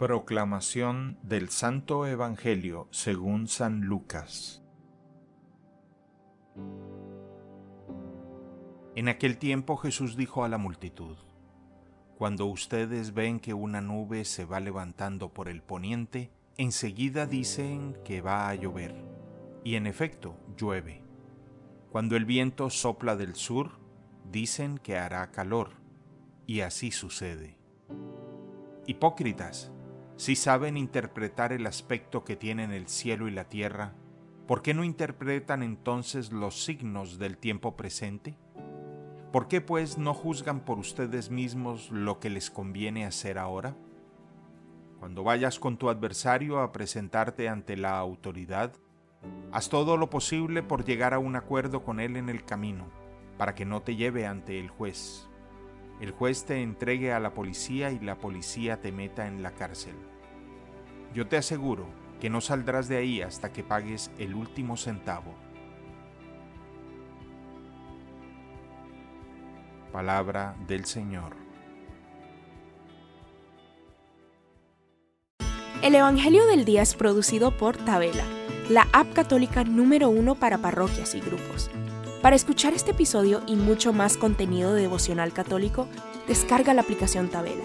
Proclamación del Santo Evangelio según San Lucas En aquel tiempo Jesús dijo a la multitud, Cuando ustedes ven que una nube se va levantando por el poniente, enseguida dicen que va a llover, y en efecto llueve. Cuando el viento sopla del sur, dicen que hará calor, y así sucede. Hipócritas, si saben interpretar el aspecto que tienen el cielo y la tierra, ¿por qué no interpretan entonces los signos del tiempo presente? ¿Por qué pues no juzgan por ustedes mismos lo que les conviene hacer ahora? Cuando vayas con tu adversario a presentarte ante la autoridad, haz todo lo posible por llegar a un acuerdo con él en el camino, para que no te lleve ante el juez el juez te entregue a la policía y la policía te meta en la cárcel. Yo te aseguro que no saldrás de ahí hasta que pagues el último centavo. Palabra del Señor. El Evangelio del Día es producido por Tabela, la app católica número uno para parroquias y grupos. Para escuchar este episodio y mucho más contenido de devocional católico, descarga la aplicación Tabela,